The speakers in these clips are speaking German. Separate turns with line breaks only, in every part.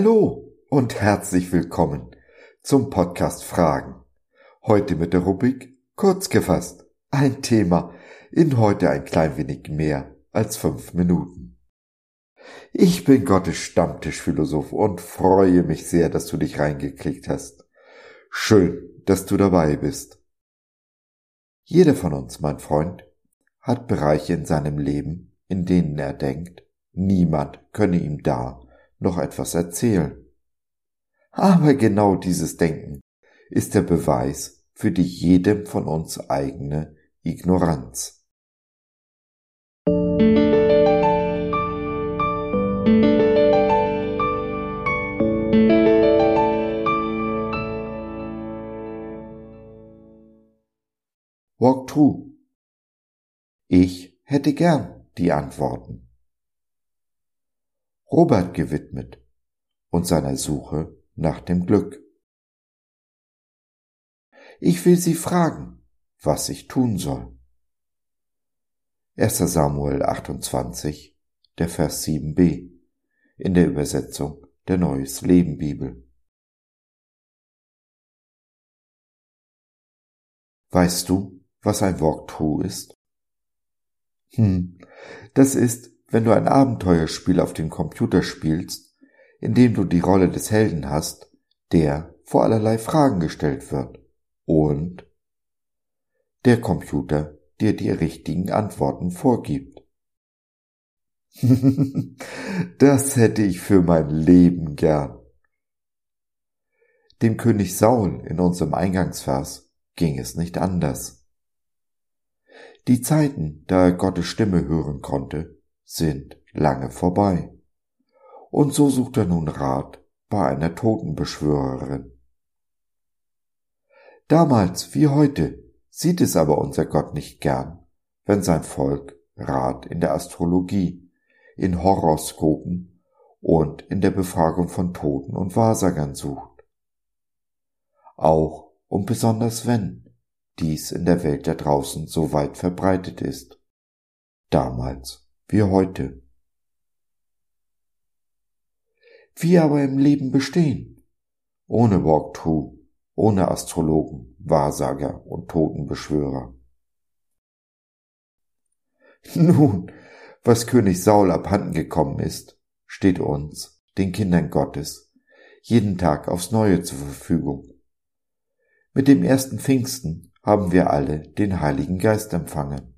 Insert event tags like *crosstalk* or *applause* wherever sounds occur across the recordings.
Hallo und herzlich willkommen zum Podcast Fragen. Heute mit der Rubrik Kurz gefasst. Ein Thema in heute ein klein wenig mehr als fünf Minuten. Ich bin Gottes Stammtischphilosoph und freue mich sehr, dass du dich reingeklickt hast. Schön, dass du dabei bist. Jeder von uns, mein Freund, hat Bereiche in seinem Leben, in denen er denkt, niemand könne ihm da noch etwas erzählen. Aber genau dieses Denken ist der Beweis für die jedem von uns eigene Ignoranz. Walkthrough. Ich hätte gern die Antworten. Robert gewidmet und seiner Suche nach dem Glück. Ich will Sie fragen, was ich tun soll. 1. Samuel 28, der Vers 7b in der Übersetzung der Neues Leben Bibel. Weißt du, was ein Walkthrough ist? Hm, das ist, wenn du ein Abenteuerspiel auf dem Computer spielst, in dem du die Rolle des Helden hast, der vor allerlei Fragen gestellt wird und der Computer dir die richtigen Antworten vorgibt. *laughs* das hätte ich für mein Leben gern. Dem König Saul in unserem Eingangsvers ging es nicht anders. Die Zeiten, da er Gottes Stimme hören konnte, sind lange vorbei. Und so sucht er nun Rat bei einer Totenbeschwörerin. Damals wie heute sieht es aber unser Gott nicht gern, wenn sein Volk Rat in der Astrologie, in Horoskopen und in der Befragung von Toten und Wahrsagern sucht. Auch und besonders wenn dies in der Welt da draußen so weit verbreitet ist. Damals wie heute. Wie aber im Leben bestehen, ohne Walkthrough, ohne Astrologen, Wahrsager und Totenbeschwörer. *laughs* Nun, was König Saul abhanden gekommen ist, steht uns, den Kindern Gottes, jeden Tag aufs Neue zur Verfügung. Mit dem ersten Pfingsten haben wir alle den Heiligen Geist empfangen.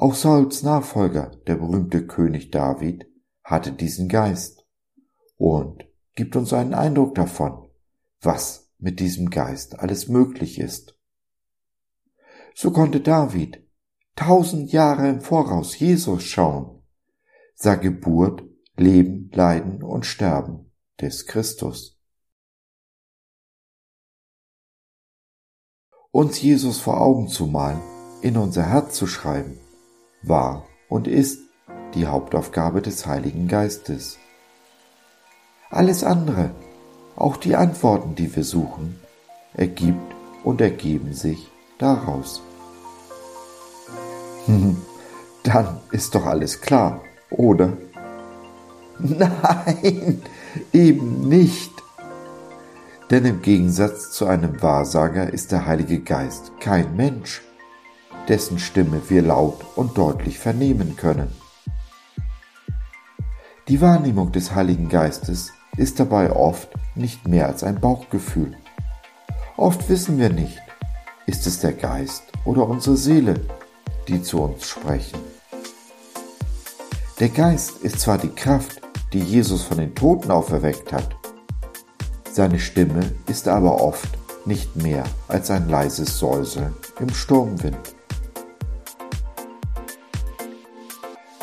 Auch Sauls Nachfolger, der berühmte König David, hatte diesen Geist und gibt uns einen Eindruck davon, was mit diesem Geist alles möglich ist. So konnte David tausend Jahre im Voraus Jesus schauen, sah Geburt, Leben, Leiden und Sterben des Christus. Uns Jesus vor Augen zu malen, in unser Herz zu schreiben, war und ist die Hauptaufgabe des Heiligen Geistes. Alles andere, auch die Antworten, die wir suchen, ergibt und ergeben sich daraus. *laughs* Dann ist doch alles klar, oder? *laughs* Nein, eben nicht. Denn im Gegensatz zu einem Wahrsager ist der Heilige Geist kein Mensch dessen Stimme wir laut und deutlich vernehmen können. Die Wahrnehmung des Heiligen Geistes ist dabei oft nicht mehr als ein Bauchgefühl. Oft wissen wir nicht, ist es der Geist oder unsere Seele, die zu uns sprechen. Der Geist ist zwar die Kraft, die Jesus von den Toten auferweckt hat, seine Stimme ist aber oft nicht mehr als ein leises Säuseln im Sturmwind.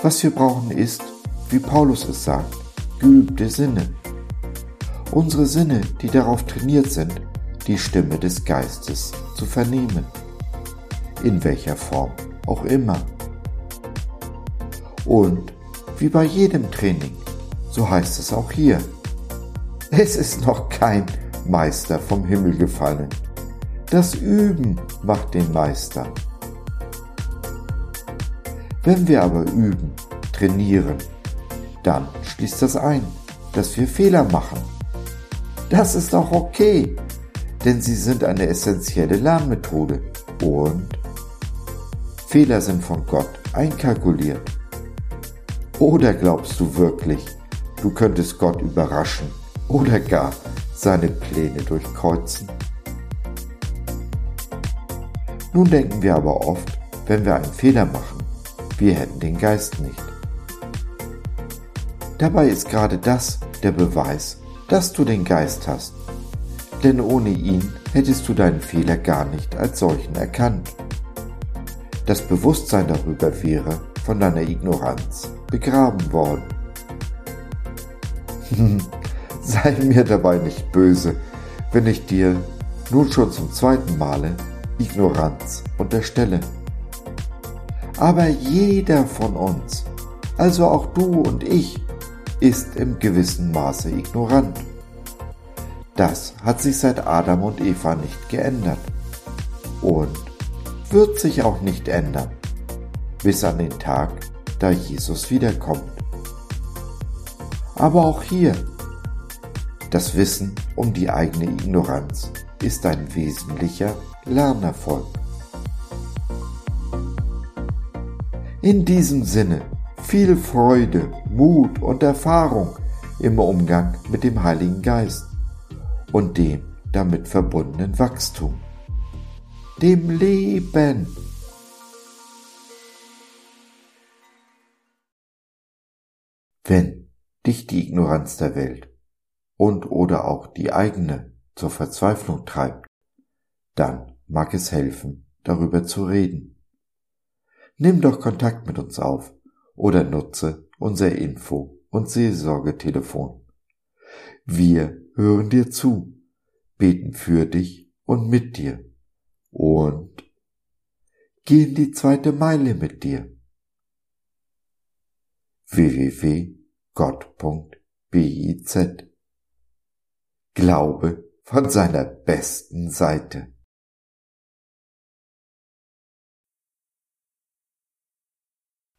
Was wir brauchen ist, wie Paulus es sagt, geübte Sinne. Unsere Sinne, die darauf trainiert sind, die Stimme des Geistes zu vernehmen. In welcher Form auch immer. Und wie bei jedem Training, so heißt es auch hier. Es ist noch kein Meister vom Himmel gefallen. Das Üben macht den Meister. Wenn wir aber üben, trainieren, dann schließt das ein, dass wir Fehler machen. Das ist auch okay, denn sie sind eine essentielle Lernmethode und Fehler sind von Gott einkalkuliert. Oder glaubst du wirklich, du könntest Gott überraschen oder gar seine Pläne durchkreuzen? Nun denken wir aber oft, wenn wir einen Fehler machen, wir hätten den Geist nicht. Dabei ist gerade das der Beweis, dass du den Geist hast. Denn ohne ihn hättest du deinen Fehler gar nicht als solchen erkannt. Das Bewusstsein darüber wäre von deiner Ignoranz begraben worden. *laughs* Sei mir dabei nicht böse, wenn ich dir nun schon zum zweiten Male Ignoranz unterstelle. Aber jeder von uns, also auch du und ich, ist im gewissen Maße ignorant. Das hat sich seit Adam und Eva nicht geändert und wird sich auch nicht ändern, bis an den Tag, da Jesus wiederkommt. Aber auch hier, das Wissen um die eigene Ignoranz ist ein wesentlicher Lernerfolg. In diesem Sinne viel Freude, Mut und Erfahrung im Umgang mit dem Heiligen Geist und dem damit verbundenen Wachstum, dem Leben. Wenn dich die Ignoranz der Welt und oder auch die eigene zur Verzweiflung treibt, dann mag es helfen, darüber zu reden. Nimm doch Kontakt mit uns auf oder nutze unser Info- und Seelsorgetelefon. Wir hören dir zu, beten für dich und mit dir und gehen die zweite Meile mit dir. www.gott.biz Glaube von seiner besten Seite.